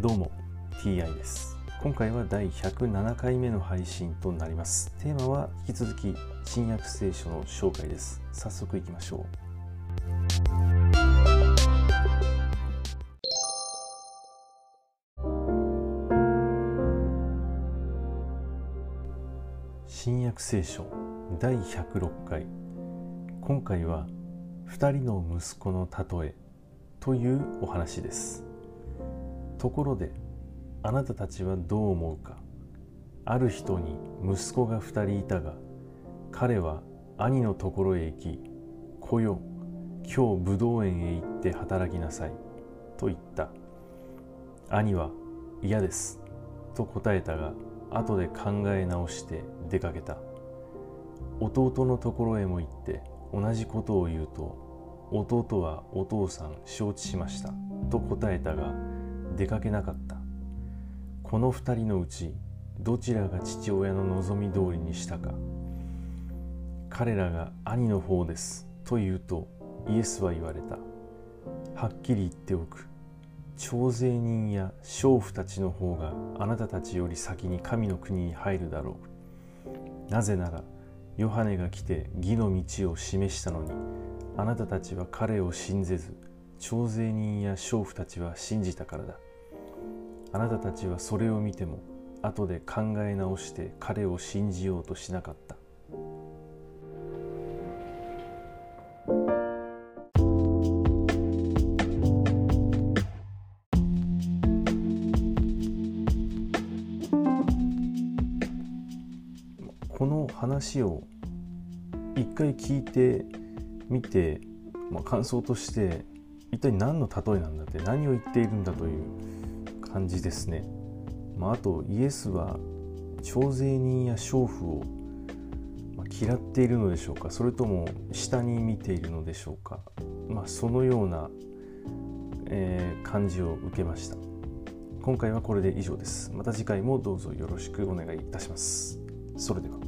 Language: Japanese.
どうも TI です。今回は第107回目の配信となります。テーマは引き続き新約聖書の紹介です。早速いきましょう。新約聖書第106回。今回は2人の息子の例えというお話です。ところであなたたちはどう思うか？ある人に息子が2人いたが彼は兄のところへ行き「来よ今日武道園へ行って働きなさい」と言った。兄は「嫌です」と答えたが後で考え直して出かけた。弟のところへも行って同じことを言うと弟はお父さん承知しましたと答えたが出かけなかった。この二人のうちどちらが父親の望み通りにしたか。彼らが兄の方ですと言うとイエスは言われた。はっきり言っておく。徴税人や娼婦たちの方があなたたちより先に神の国に入るだろう。なぜならヨハネが来て義の道を示したのにあなたたちは彼を信ぜず徴税人や娼婦たちは信じたからだ。あなたたちはそれを見ても後で考え直して彼を信じようとしなかった。この話を一回聞いてみて、まあ、感想として一体何の例えなんだって何を言っているんだという感じですね。まあ、あとイエスは徴税人や娼婦を嫌っているのでしょうか。それとも下に見ているのでしょうか、まあ、そのような、えー、感じを受けました。今回はこれで以上です。また次回もどうぞよろしくお願いいたします。それでは。